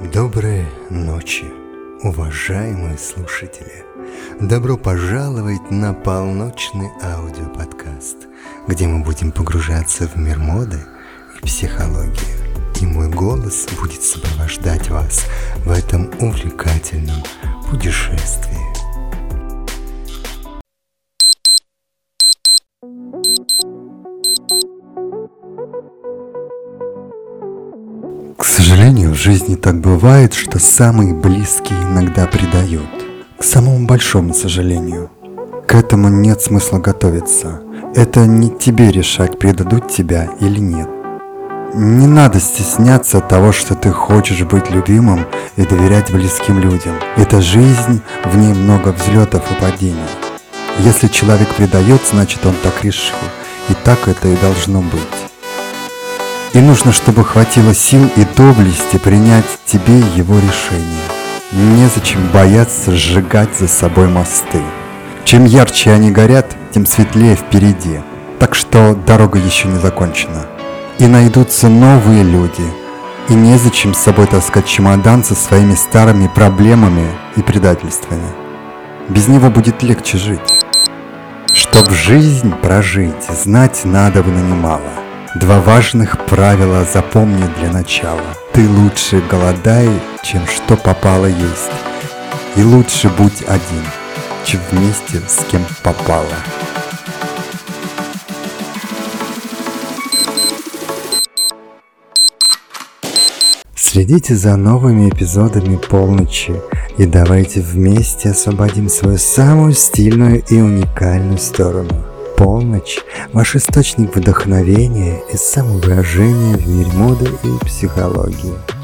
Доброй ночи, уважаемые слушатели! Добро пожаловать на полночный аудиоподкаст, где мы будем погружаться в мир моды и психологии. И мой голос будет сопровождать вас в этом увлекательном путешествии. К сожалению, в жизни так бывает, что самые близкие иногда предают. К самому большому сожалению. К этому нет смысла готовиться. Это не тебе решать, предадут тебя или нет. Не надо стесняться того, что ты хочешь быть любимым и доверять близким людям. Это жизнь, в ней много взлетов и падений. Если человек предает, значит он так решил. И так это и должно быть. И нужно, чтобы хватило сил и доблести принять тебе его решение. Незачем бояться сжигать за собой мосты. Чем ярче они горят, тем светлее впереди. Так что дорога еще не закончена. И найдутся новые люди. И незачем с собой таскать чемодан со своими старыми проблемами и предательствами. Без него будет легче жить. Чтоб жизнь прожить, знать надо бы немало. Два важных правила запомни для начала. Ты лучше голодай, чем что попало есть. И лучше будь один, чем вместе с кем попало. Следите за новыми эпизодами полночи и давайте вместе освободим свою самую стильную и уникальную сторону – полночь – ваш источник вдохновения и самовыражения в мире моды и психологии.